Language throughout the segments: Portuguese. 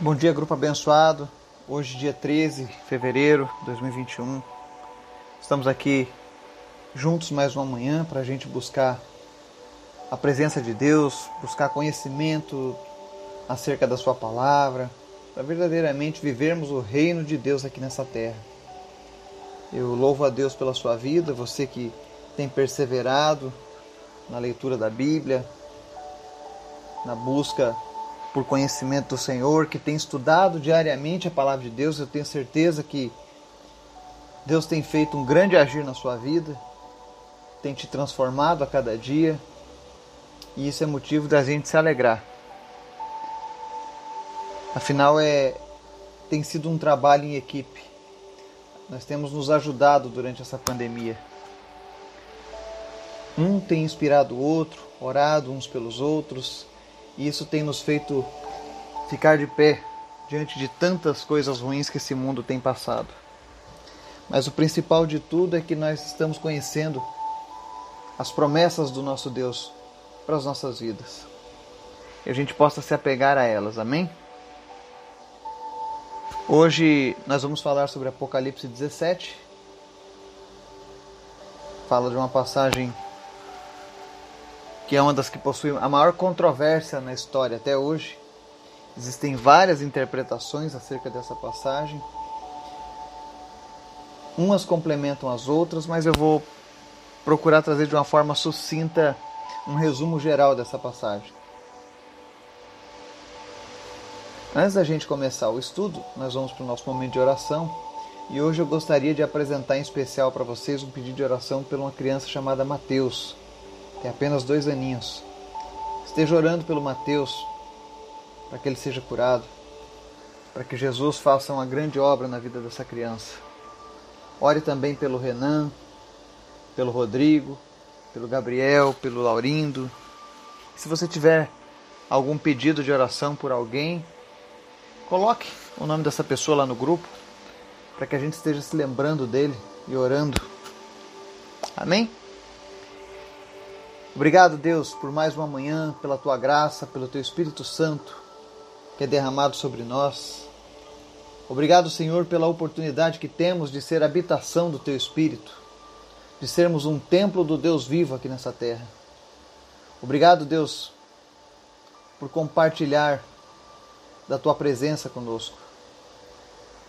Bom dia, grupo abençoado. Hoje, dia 13 de fevereiro de 2021. Estamos aqui juntos mais uma manhã para a gente buscar a presença de Deus, buscar conhecimento acerca da Sua palavra, para verdadeiramente vivermos o reino de Deus aqui nessa terra. Eu louvo a Deus pela sua vida, você que tem perseverado na leitura da Bíblia, na busca por conhecimento do Senhor, que tem estudado diariamente a palavra de Deus, eu tenho certeza que Deus tem feito um grande agir na sua vida, tem te transformado a cada dia, e isso é motivo da gente se alegrar. Afinal, é, tem sido um trabalho em equipe. Nós temos nos ajudado durante essa pandemia. Um tem inspirado o outro, orado uns pelos outros, e isso tem nos feito ficar de pé diante de tantas coisas ruins que esse mundo tem passado. Mas o principal de tudo é que nós estamos conhecendo as promessas do nosso Deus para as nossas vidas. E a gente possa se apegar a elas, amém? Hoje nós vamos falar sobre Apocalipse 17. Fala de uma passagem que é uma das que possui a maior controvérsia na história até hoje. Existem várias interpretações acerca dessa passagem. Umas complementam as outras, mas eu vou procurar trazer de uma forma sucinta um resumo geral dessa passagem. Antes da gente começar o estudo, nós vamos para o nosso momento de oração. E hoje eu gostaria de apresentar em especial para vocês um pedido de oração por uma criança chamada Mateus tem apenas dois aninhos. Esteja orando pelo Mateus, para que ele seja curado, para que Jesus faça uma grande obra na vida dessa criança. Ore também pelo Renan, pelo Rodrigo, pelo Gabriel, pelo Laurindo. Se você tiver algum pedido de oração por alguém, coloque o nome dessa pessoa lá no grupo, para que a gente esteja se lembrando dele e orando. Amém? Obrigado, Deus, por mais uma manhã, pela tua graça, pelo teu Espírito Santo que é derramado sobre nós. Obrigado, Senhor, pela oportunidade que temos de ser habitação do teu Espírito, de sermos um templo do Deus vivo aqui nessa terra. Obrigado, Deus, por compartilhar da tua presença conosco.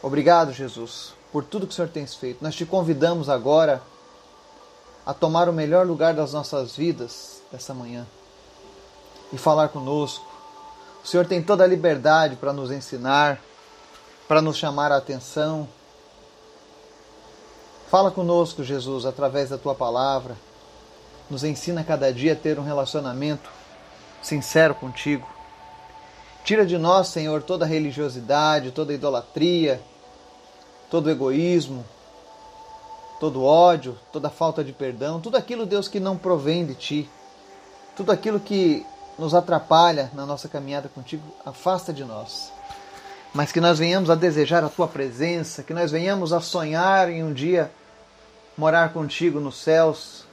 Obrigado, Jesus, por tudo que o Senhor tem feito. Nós te convidamos agora a tomar o melhor lugar das nossas vidas essa manhã e falar conosco. O Senhor tem toda a liberdade para nos ensinar, para nos chamar a atenção. Fala conosco, Jesus, através da tua palavra. Nos ensina cada dia a ter um relacionamento sincero contigo. Tira de nós, Senhor, toda religiosidade, toda idolatria, todo egoísmo, todo ódio, toda falta de perdão, tudo aquilo, Deus, que não provém de Ti, tudo aquilo que nos atrapalha na nossa caminhada contigo, afasta de nós. Mas que nós venhamos a desejar a Tua presença, que nós venhamos a sonhar em um dia morar contigo nos céus,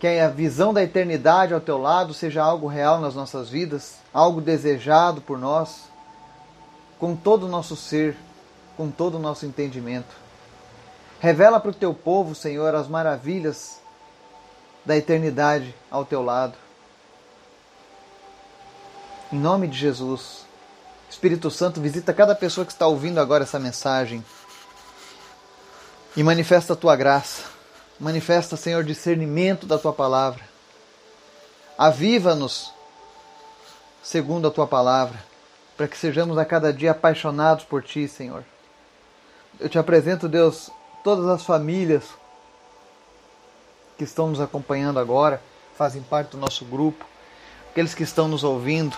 que a visão da eternidade ao Teu lado seja algo real nas nossas vidas, algo desejado por nós, com todo o nosso ser, com todo o nosso entendimento. Revela para o teu povo, Senhor, as maravilhas da eternidade ao teu lado. Em nome de Jesus, Espírito Santo, visita cada pessoa que está ouvindo agora essa mensagem e manifesta a tua graça. Manifesta, Senhor, discernimento da tua palavra. Aviva-nos segundo a tua palavra, para que sejamos a cada dia apaixonados por ti, Senhor. Eu te apresento, Deus, todas as famílias que estão nos acompanhando agora, fazem parte do nosso grupo, aqueles que estão nos ouvindo,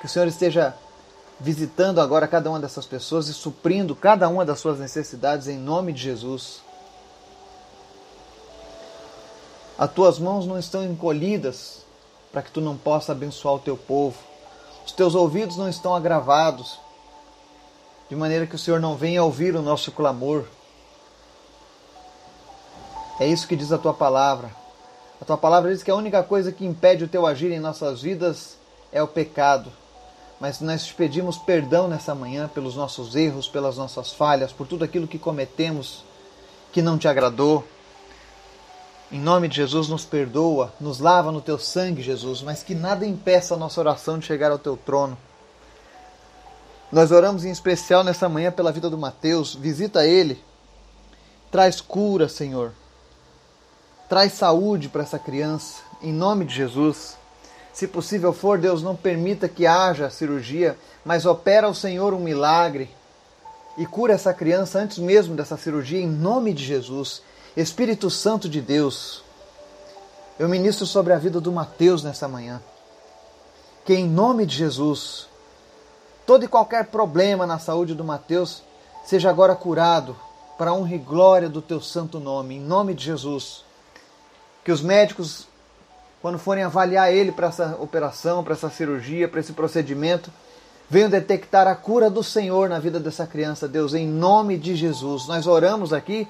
que o Senhor esteja visitando agora cada uma dessas pessoas e suprindo cada uma das suas necessidades em nome de Jesus. As tuas mãos não estão encolhidas para que tu não possa abençoar o teu povo. Os teus ouvidos não estão agravados de maneira que o Senhor não venha ouvir o nosso clamor. É isso que diz a tua palavra. A tua palavra diz que a única coisa que impede o teu agir em nossas vidas é o pecado. mas nós te pedimos perdão nessa manhã pelos nossos erros, pelas nossas falhas, por tudo aquilo que cometemos que não te agradou. Em nome de Jesus, nos perdoa, nos lava no teu sangue, Jesus, mas que nada impeça a nossa oração de chegar ao teu trono. Nós oramos em especial nessa manhã pela vida do Mateus. Visita ele, traz cura, Senhor. Traz saúde para essa criança, em nome de Jesus. Se possível for, Deus, não permita que haja cirurgia, mas opera o Senhor um milagre e cura essa criança antes mesmo dessa cirurgia, em nome de Jesus. Espírito Santo de Deus, eu ministro sobre a vida do Mateus nessa manhã. Que em nome de Jesus, todo e qualquer problema na saúde do Mateus seja agora curado para honra e glória do teu santo nome, em nome de Jesus. Que os médicos, quando forem avaliar ele para essa operação, para essa cirurgia, para esse procedimento, venham detectar a cura do Senhor na vida dessa criança, Deus, em nome de Jesus. Nós oramos aqui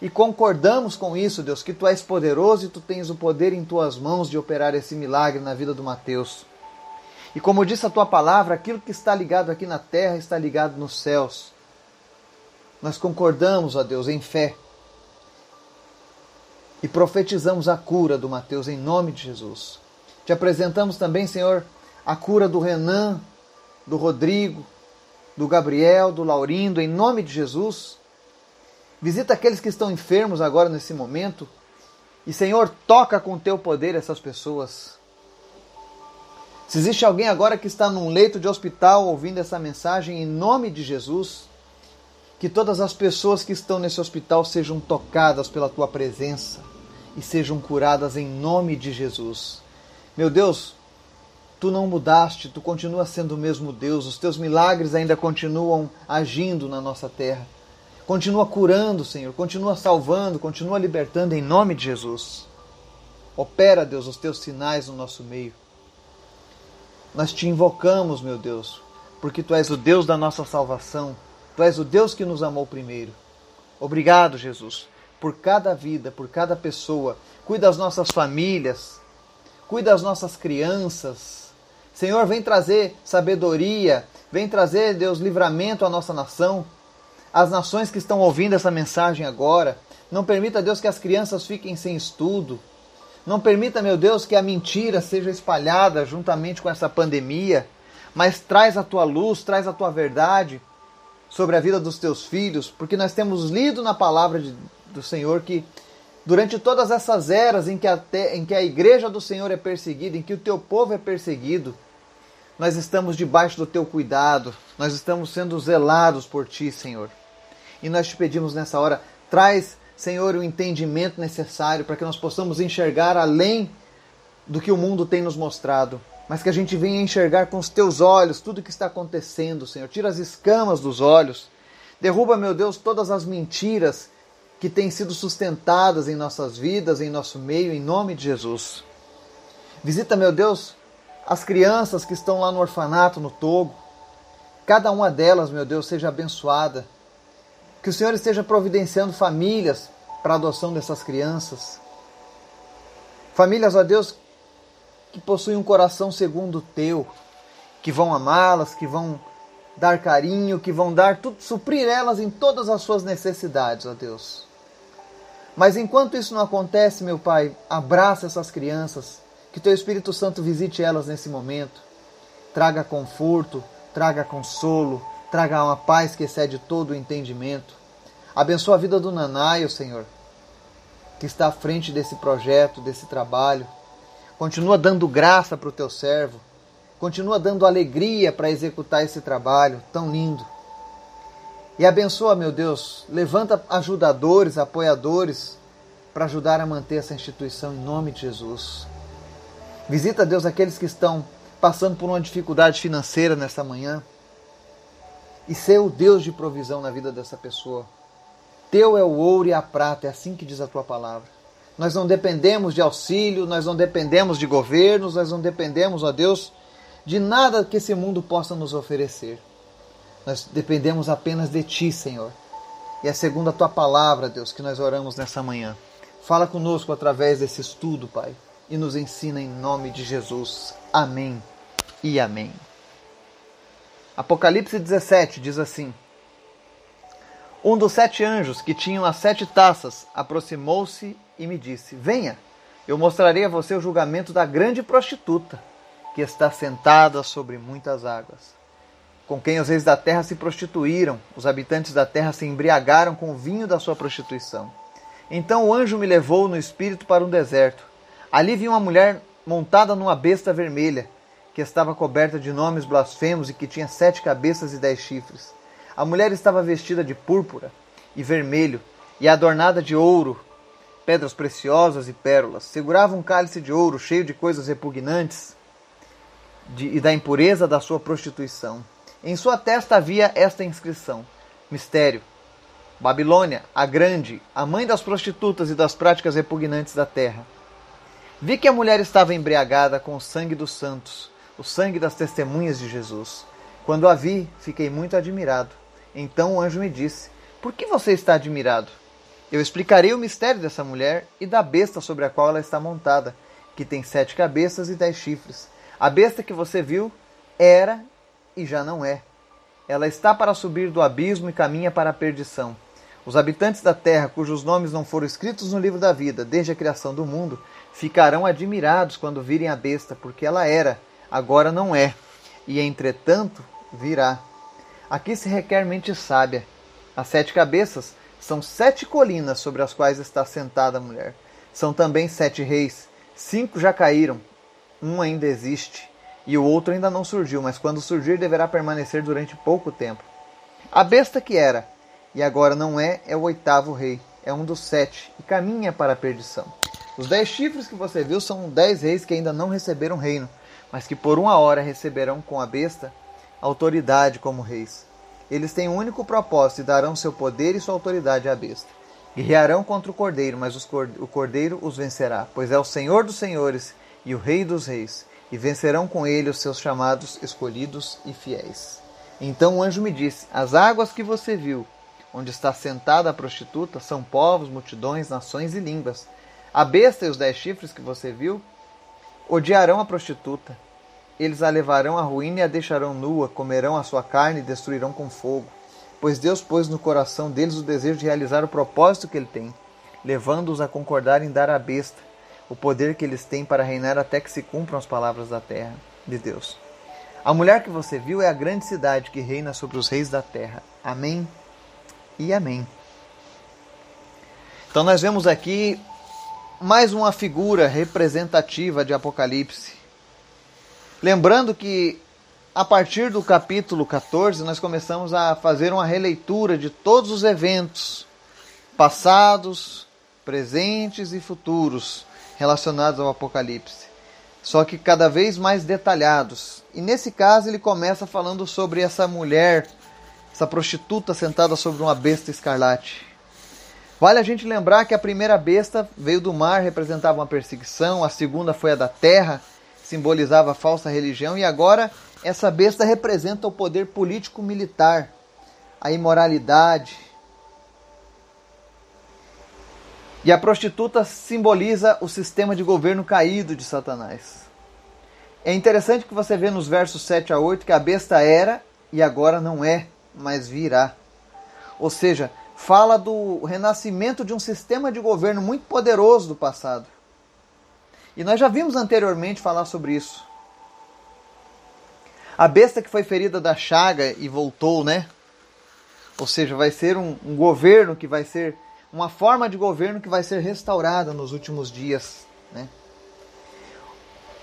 e concordamos com isso, Deus, que tu és poderoso e tu tens o poder em tuas mãos de operar esse milagre na vida do Mateus. E como disse a tua palavra, aquilo que está ligado aqui na terra está ligado nos céus. Nós concordamos, ó Deus, em fé. E profetizamos a cura do Mateus em nome de Jesus. Te apresentamos também, Senhor, a cura do Renan, do Rodrigo, do Gabriel, do Laurindo, em nome de Jesus. Visita aqueles que estão enfermos agora nesse momento. E, Senhor, toca com teu poder essas pessoas. Se existe alguém agora que está num leito de hospital ouvindo essa mensagem, em nome de Jesus, que todas as pessoas que estão nesse hospital sejam tocadas pela tua presença e sejam curadas em nome de Jesus. Meu Deus, tu não mudaste, tu continuas sendo o mesmo Deus, os teus milagres ainda continuam agindo na nossa terra. Continua curando, Senhor. Continua salvando, continua libertando em nome de Jesus. Opera, Deus, os teus sinais no nosso meio. Nós te invocamos, meu Deus, porque tu és o Deus da nossa salvação. Tu és o Deus que nos amou primeiro. Obrigado, Jesus, por cada vida, por cada pessoa. Cuida das nossas famílias, cuida das nossas crianças. Senhor, vem trazer sabedoria, vem trazer, Deus, livramento à nossa nação as nações que estão ouvindo essa mensagem agora. Não permita, Deus, que as crianças fiquem sem estudo. Não permita, meu Deus, que a mentira seja espalhada juntamente com essa pandemia. Mas traz a tua luz, traz a tua verdade sobre a vida dos teus filhos, porque nós temos lido na palavra de, do Senhor que durante todas essas eras em que, a, em que a igreja do Senhor é perseguida, em que o teu povo é perseguido, nós estamos debaixo do teu cuidado, nós estamos sendo zelados por ti, Senhor. E nós te pedimos nessa hora, traz, Senhor, o entendimento necessário para que nós possamos enxergar além do que o mundo tem nos mostrado, mas que a gente venha enxergar com os teus olhos tudo o que está acontecendo, Senhor. Tira as escamas dos olhos. Derruba, meu Deus, todas as mentiras que têm sido sustentadas em nossas vidas, em nosso meio, em nome de Jesus. Visita, meu Deus, as crianças que estão lá no orfanato, no Togo. Cada uma delas, meu Deus, seja abençoada que o Senhor esteja providenciando famílias para a adoção dessas crianças. Famílias, ó Deus, que possuem um coração segundo o teu, que vão amá-las, que vão dar carinho, que vão dar tudo, suprir elas em todas as suas necessidades, ó Deus. Mas enquanto isso não acontece, meu Pai, abraça essas crianças, que teu Espírito Santo visite elas nesse momento. Traga conforto, traga consolo, traga uma paz que excede todo o entendimento. Abençoa a vida do Nanaio, Senhor, que está à frente desse projeto, desse trabalho. Continua dando graça para o teu servo. Continua dando alegria para executar esse trabalho tão lindo. E abençoa, meu Deus, levanta ajudadores, apoiadores para ajudar a manter essa instituição em nome de Jesus. Visita, Deus, aqueles que estão passando por uma dificuldade financeira nessa manhã e ser o Deus de provisão na vida dessa pessoa. Teu é o ouro e a prata, é assim que diz a tua palavra. Nós não dependemos de auxílio, nós não dependemos de governos, nós não dependemos, ó Deus, de nada que esse mundo possa nos oferecer. Nós dependemos apenas de Ti, Senhor. E é segundo a Tua palavra, Deus, que nós oramos nessa manhã. Fala conosco através desse estudo, Pai, e nos ensina em nome de Jesus. Amém e amém. Apocalipse 17 diz assim: Um dos sete anjos que tinham as sete taças aproximou-se e me disse: Venha, eu mostrarei a você o julgamento da grande prostituta, que está sentada sobre muitas águas, com quem os reis da terra se prostituíram, os habitantes da terra se embriagaram com o vinho da sua prostituição. Então o anjo me levou no espírito para um deserto. Ali vi uma mulher montada numa besta vermelha que estava coberta de nomes blasfemos e que tinha sete cabeças e dez chifres. A mulher estava vestida de púrpura e vermelho e adornada de ouro, pedras preciosas e pérolas. Segurava um cálice de ouro cheio de coisas repugnantes de, e da impureza da sua prostituição. Em sua testa havia esta inscrição: Mistério. Babilônia, a grande, a mãe das prostitutas e das práticas repugnantes da terra. Vi que a mulher estava embriagada com o sangue dos santos o sangue das testemunhas de Jesus. Quando a vi, fiquei muito admirado. Então o anjo me disse: Por que você está admirado? Eu explicarei o mistério dessa mulher e da besta sobre a qual ela está montada, que tem sete cabeças e dez chifres. A besta que você viu era e já não é. Ela está para subir do abismo e caminha para a perdição. Os habitantes da terra, cujos nomes não foram escritos no livro da vida desde a criação do mundo, ficarão admirados quando virem a besta, porque ela era agora não é, e entretanto virá. Aqui se requer mente sábia. As sete cabeças são sete colinas sobre as quais está sentada a mulher. São também sete reis. Cinco já caíram, um ainda existe, e o outro ainda não surgiu, mas quando surgir deverá permanecer durante pouco tempo. A besta que era, e agora não é, é o oitavo rei, é um dos sete, e caminha para a perdição. Os dez chifres que você viu são dez reis que ainda não receberam reino, mas que por uma hora receberão com a besta autoridade como reis. Eles têm um único propósito e darão seu poder e sua autoridade à besta. Guerrearão contra o cordeiro, mas o cordeiro os vencerá, pois é o Senhor dos senhores e o Rei dos reis, e vencerão com ele os seus chamados, escolhidos e fiéis. Então o anjo me disse: As águas que você viu, onde está sentada a prostituta, são povos, multidões, nações e línguas. A besta e os dez chifres que você viu odiarão a prostituta, eles a levarão à ruína e a deixarão nua, comerão a sua carne e destruirão com fogo. Pois Deus pôs no coração deles o desejo de realizar o propósito que ele tem, levando-os a concordar em dar à besta o poder que eles têm para reinar até que se cumpram as palavras da terra de Deus. A mulher que você viu é a grande cidade que reina sobre os reis da terra. Amém e amém. Então nós vemos aqui mais uma figura representativa de Apocalipse Lembrando que a partir do capítulo 14 nós começamos a fazer uma releitura de todos os eventos passados, presentes e futuros relacionados ao Apocalipse, só que cada vez mais detalhados. E nesse caso ele começa falando sobre essa mulher, essa prostituta sentada sobre uma besta escarlate. Vale a gente lembrar que a primeira besta veio do mar, representava uma perseguição, a segunda foi a da terra, simbolizava a falsa religião, e agora essa besta representa o poder político-militar, a imoralidade. E a prostituta simboliza o sistema de governo caído de Satanás. É interessante que você vê nos versos 7 a 8 que a besta era e agora não é, mas virá. Ou seja, fala do renascimento de um sistema de governo muito poderoso do passado. E nós já vimos anteriormente falar sobre isso. A besta que foi ferida da chaga e voltou, né? Ou seja, vai ser um, um governo que vai ser uma forma de governo que vai ser restaurada nos últimos dias, né?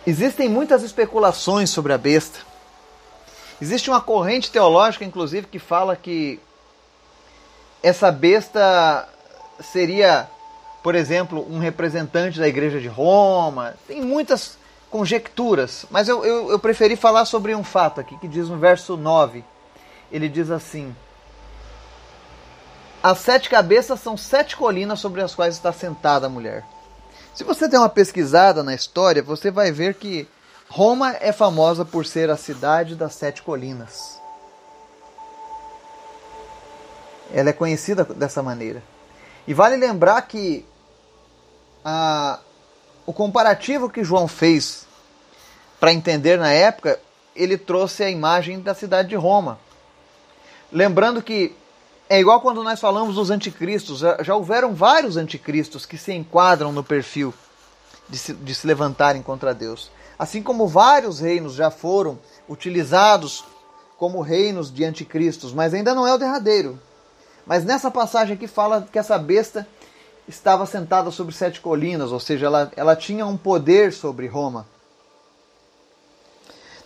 Existem muitas especulações sobre a besta. Existe uma corrente teológica, inclusive, que fala que essa besta seria por exemplo, um representante da Igreja de Roma. Tem muitas conjecturas, mas eu, eu, eu, preferi falar sobre um fato aqui, que diz no verso 9. Ele diz assim: As sete cabeças são sete colinas sobre as quais está sentada a mulher. Se você der uma pesquisada na história, você vai ver que Roma é famosa por ser a cidade das sete colinas. Ela é conhecida dessa maneira. E vale lembrar que a, o comparativo que João fez para entender na época ele trouxe a imagem da cidade de Roma. Lembrando que é igual quando nós falamos dos anticristos, já, houveram vários anticristos que se enquadram no perfil de se, de se levantarem contra Deus. Assim como vários reinos já foram utilizados como reinos de anticristos, mas ainda não é o derradeiro. Mas nessa passagem aqui fala que essa besta estava sentada sobre sete colinas, ou seja, ela, ela tinha um poder sobre Roma.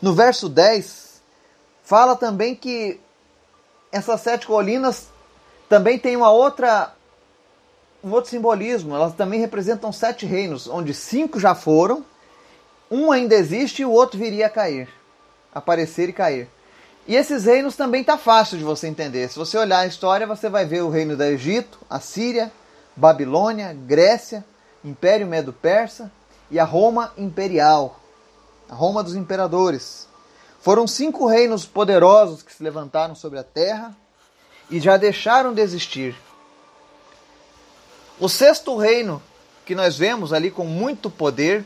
No verso 10, fala também que essas sete colinas também têm uma outra, um outro simbolismo. Elas também representam sete reinos, onde cinco já foram, um ainda existe e o outro viria a cair, aparecer e cair. E esses reinos também tá fácil de você entender. Se você olhar a história, você vai ver o reino do Egito, a Síria, Babilônia, Grécia, Império Medo-Persa e a Roma Imperial, a Roma dos imperadores. Foram cinco reinos poderosos que se levantaram sobre a terra e já deixaram de existir. O sexto reino que nós vemos ali com muito poder,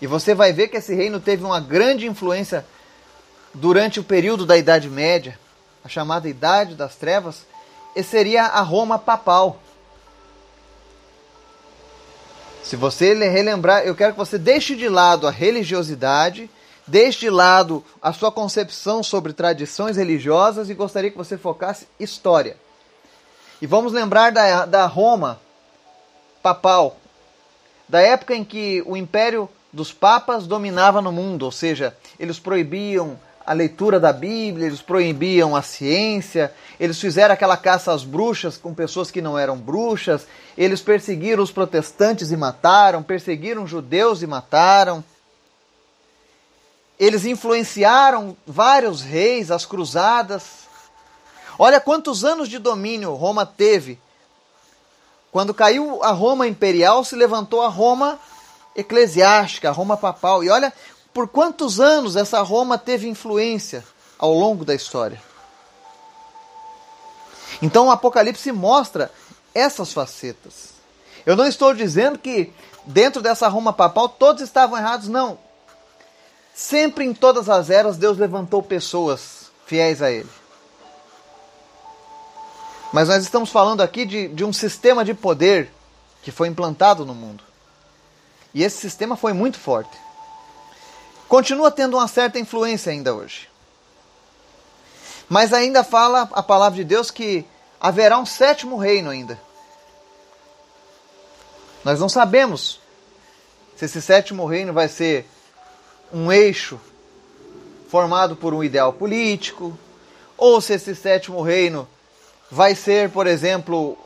e você vai ver que esse reino teve uma grande influência durante o período da Idade Média, a chamada Idade das Trevas, e seria a Roma papal. Se você relembrar, eu quero que você deixe de lado a religiosidade, deixe de lado a sua concepção sobre tradições religiosas e gostaria que você focasse história. E vamos lembrar da, da Roma papal, da época em que o império dos papas dominava no mundo, ou seja, eles proibiam a leitura da Bíblia, eles proibiam a ciência, eles fizeram aquela caça às bruxas com pessoas que não eram bruxas, eles perseguiram os protestantes e mataram, perseguiram judeus e mataram. Eles influenciaram vários reis, as cruzadas. Olha quantos anos de domínio Roma teve. Quando caiu a Roma imperial, se levantou a Roma eclesiástica, a Roma papal. E olha por quantos anos essa Roma teve influência ao longo da história? Então o Apocalipse mostra essas facetas. Eu não estou dizendo que dentro dessa Roma papal todos estavam errados, não. Sempre em todas as eras Deus levantou pessoas fiéis a Ele. Mas nós estamos falando aqui de, de um sistema de poder que foi implantado no mundo. E esse sistema foi muito forte continua tendo uma certa influência ainda hoje. Mas ainda fala a palavra de Deus que haverá um sétimo reino ainda. Nós não sabemos se esse sétimo reino vai ser um eixo formado por um ideal político, ou se esse sétimo reino vai ser, por exemplo,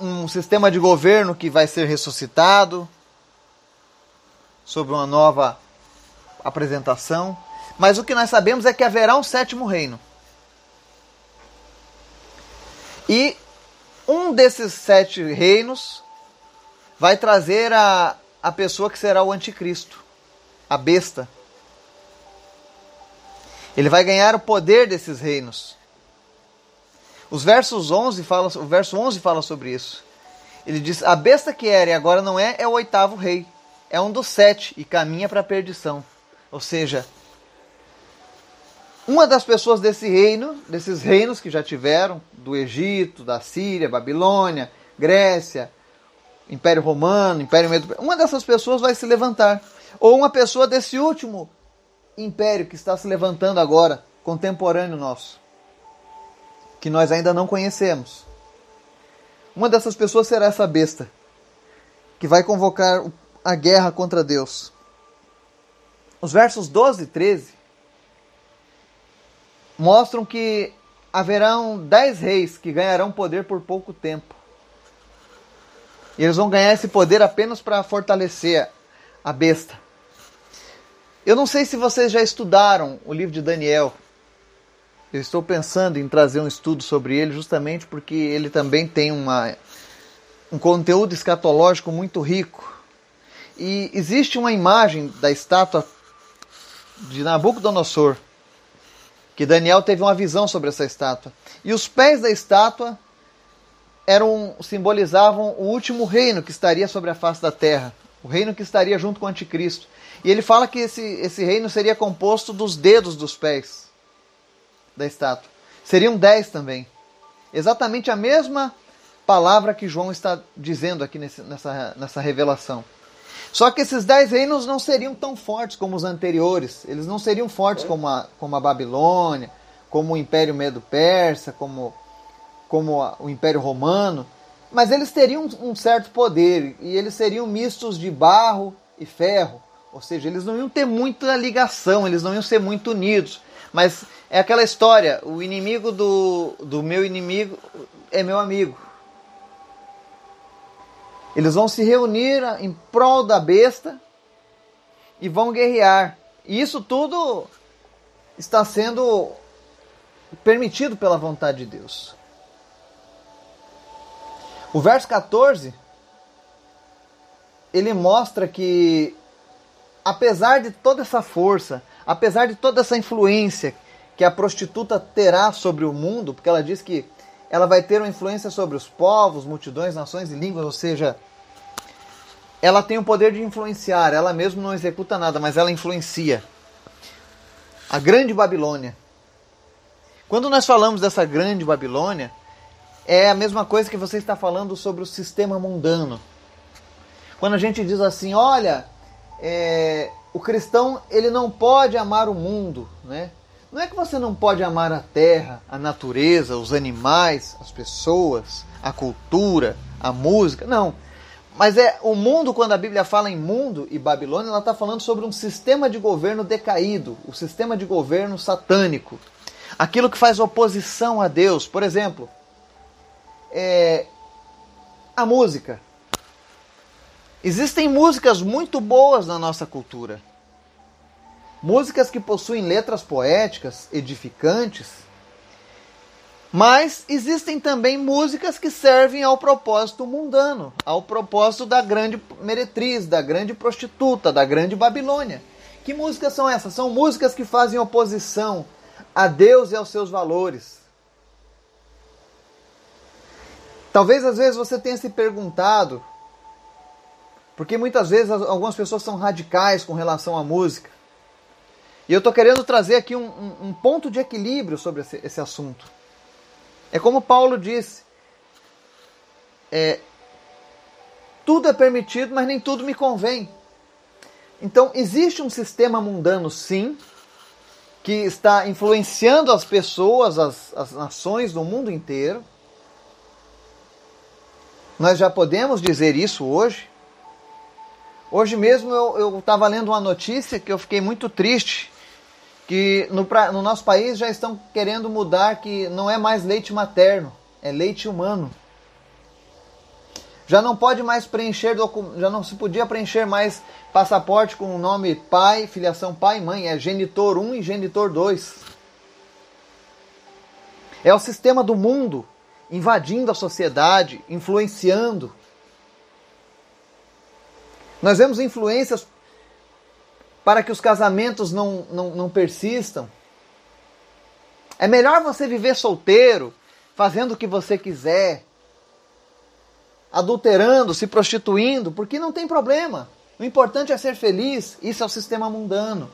um sistema de governo que vai ser ressuscitado sobre uma nova apresentação, mas o que nós sabemos é que haverá um sétimo reino. E um desses sete reinos vai trazer a, a pessoa que será o anticristo, a besta. Ele vai ganhar o poder desses reinos. Os versos 11 fala, o verso 11 fala sobre isso. Ele diz: A besta que era e agora não é, é o oitavo rei. É um dos sete e caminha para a perdição. Ou seja, uma das pessoas desse reino, desses reinos que já tiveram, do Egito, da Síria, Babilônia, Grécia, Império Romano, Império Medo, uma dessas pessoas vai se levantar. Ou uma pessoa desse último império que está se levantando agora, contemporâneo nosso, que nós ainda não conhecemos. Uma dessas pessoas será essa besta, que vai convocar a guerra contra Deus. Os versos 12 e 13 mostram que haverão dez reis que ganharão poder por pouco tempo. E eles vão ganhar esse poder apenas para fortalecer a besta. Eu não sei se vocês já estudaram o livro de Daniel. Eu estou pensando em trazer um estudo sobre ele justamente porque ele também tem uma, um conteúdo escatológico muito rico. E existe uma imagem da estátua de Nabucodonosor, que Daniel teve uma visão sobre essa estátua. E os pés da estátua eram simbolizavam o último reino que estaria sobre a face da terra, o reino que estaria junto com o anticristo. E ele fala que esse, esse reino seria composto dos dedos dos pés da estátua. Seriam dez também. Exatamente a mesma palavra que João está dizendo aqui nesse, nessa, nessa revelação. Só que esses dez reinos não seriam tão fortes como os anteriores. Eles não seriam fortes como a, como a Babilônia, como o Império Medo-Persa, como, como a, o Império Romano. Mas eles teriam um certo poder e eles seriam mistos de barro e ferro. Ou seja, eles não iam ter muita ligação, eles não iam ser muito unidos. Mas é aquela história: o inimigo do, do meu inimigo é meu amigo. Eles vão se reunir em prol da besta e vão guerrear. E isso tudo está sendo permitido pela vontade de Deus. O verso 14 ele mostra que apesar de toda essa força, apesar de toda essa influência que a prostituta terá sobre o mundo, porque ela diz que ela vai ter uma influência sobre os povos, multidões, nações e línguas, ou seja, ela tem o poder de influenciar, ela mesma não executa nada, mas ela influencia. A grande Babilônia. Quando nós falamos dessa grande Babilônia, é a mesma coisa que você está falando sobre o sistema mundano. Quando a gente diz assim, olha, é, o cristão ele não pode amar o mundo, né? Não é que você não pode amar a terra, a natureza, os animais, as pessoas, a cultura, a música. Não. Mas é o mundo, quando a Bíblia fala em mundo e Babilônia, ela está falando sobre um sistema de governo decaído, o sistema de governo satânico. Aquilo que faz oposição a Deus. Por exemplo, é, a música. Existem músicas muito boas na nossa cultura. Músicas que possuem letras poéticas, edificantes, mas existem também músicas que servem ao propósito mundano, ao propósito da grande meretriz, da grande prostituta, da grande Babilônia. Que músicas são essas? São músicas que fazem oposição a Deus e aos seus valores. Talvez às vezes você tenha se perguntado, porque muitas vezes algumas pessoas são radicais com relação à música. E eu estou querendo trazer aqui um, um, ponto de equilíbrio sobre esse, esse assunto. É como Paulo disse: é, tudo é permitido, mas nem tudo me convém. Então, existe um sistema mundano, sim, que está influenciando as pessoas, as, as nações do mundo inteiro. Nós já podemos dizer isso hoje. Hoje mesmo eu estava lendo uma notícia que eu fiquei muito triste que no, no nosso país já estão querendo mudar que não é mais leite materno, é leite humano. Já não pode mais preencher, já não se podia preencher mais passaporte com o nome pai, filiação pai e mãe, é genitor 1 e genitor 2. É o sistema do mundo invadindo a sociedade, influenciando. Nós vemos influências para que os casamentos não, não, não persistam. É melhor você viver solteiro, fazendo o que você quiser, adulterando, se prostituindo, porque não tem problema. O importante é ser feliz. Isso é o sistema mundano.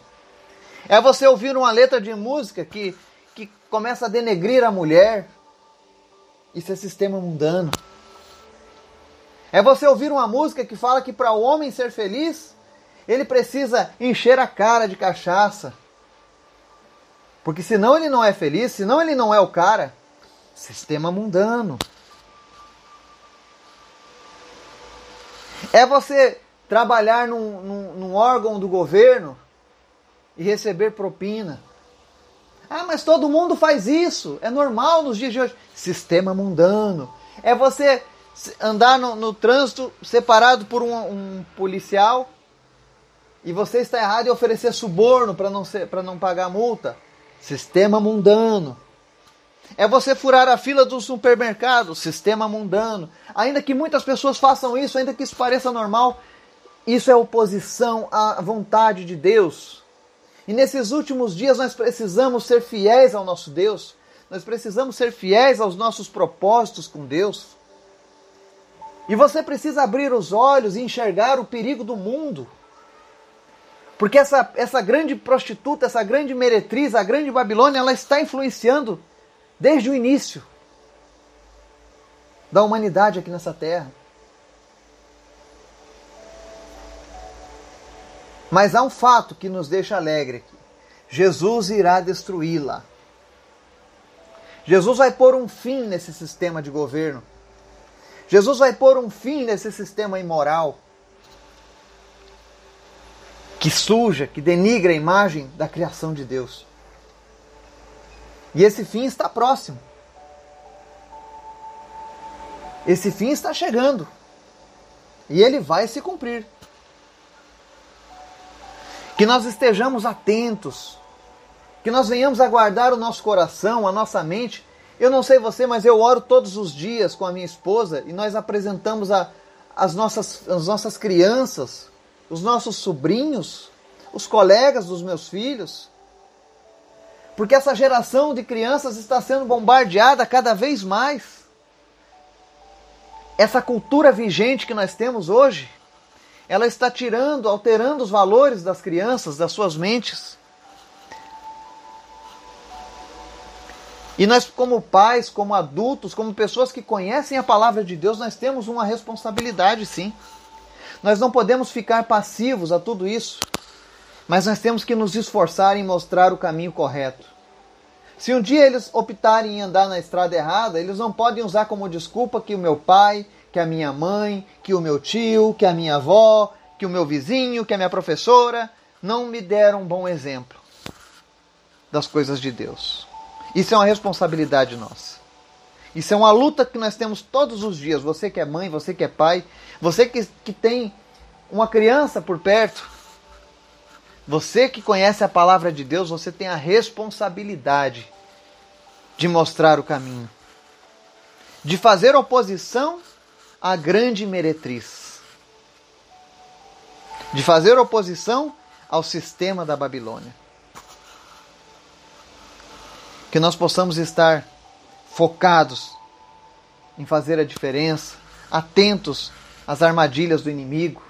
É você ouvir uma letra de música que, que começa a denegrir a mulher. Isso é sistema mundano. É você ouvir uma música que fala que para o homem ser feliz, ele precisa encher a cara de cachaça. Porque senão ele não é feliz, senão ele não é o cara. Sistema mundano. É você trabalhar num, num, num órgão do governo e receber propina. Ah, mas todo mundo faz isso. É normal nos dias de hoje. Sistema mundano. É você andar no, no trânsito separado por um, um policial e você está errado em oferecer suborno para não, ser, não pagar multa. Sistema mundano. É você furar a fila do supermercado. Sistema mundano. Ainda que muitas pessoas façam isso, ainda que isso pareça normal, isso é oposição à vontade de Deus. E nesses últimos dias nós precisamos ser fiéis ao nosso Deus. Nós precisamos ser fiéis aos nossos propósitos com Deus. E você precisa abrir os olhos e enxergar o perigo do mundo. Porque essa, essa grande prostituta, essa grande meretriz, a grande Babilônia, ela está influenciando desde o início da humanidade aqui nessa terra. Mas há um fato que nos deixa alegre aqui. Jesus irá destruí-la. Jesus vai pôr um fim nesse sistema de governo. Jesus vai pôr um fim nesse sistema imoral que suja, que denigra a imagem da criação de Deus. E esse fim está próximo. Esse fim está chegando. E ele vai se cumprir. Que nós estejamos atentos. Que nós venhamos a guardar o nosso coração, a nossa mente. Eu não sei você, mas eu oro todos os dias com a minha esposa e nós apresentamos a, as, nossas, as nossas crianças os nossos sobrinhos, os colegas dos meus filhos. Porque essa geração de crianças está sendo bombardeada cada vez mais. Essa cultura vigente que nós temos hoje, ela está tirando, alterando os valores das crianças, das suas mentes. E nós, como pais, como adultos, como pessoas que conhecem a palavra de Deus, nós temos uma responsabilidade sim. Nós não podemos ficar passivos a tudo isso, mas nós temos que nos esforçar em mostrar o caminho correto. Se um dia eles optarem em andar na estrada errada, eles não podem usar como desculpa que o meu pai, que a minha mãe, que o meu tio, que a minha avó, que o meu vizinho, que a minha professora não me deram um bom exemplo das coisas de Deus. Isso é uma responsabilidade nossa. Isso é uma luta que nós temos todos os dias. Você que é mãe, você que é pai, você que, que tem uma criança por perto, você que conhece a palavra de Deus, você tem a responsabilidade de mostrar o caminho, de fazer oposição à grande meretriz, de fazer oposição ao sistema da Babilônia. Que nós possamos estar focados em fazer a diferença, atentos às armadilhas do inimigo,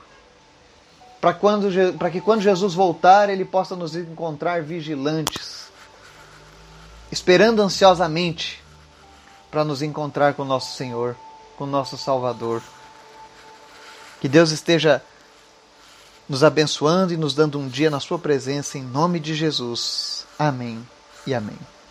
para que quando Jesus voltar ele possa nos encontrar vigilantes, esperando ansiosamente para nos encontrar com o nosso Senhor, com nosso Salvador. Que Deus esteja nos abençoando e nos dando um dia na sua presença em nome de Jesus. Amém e amém.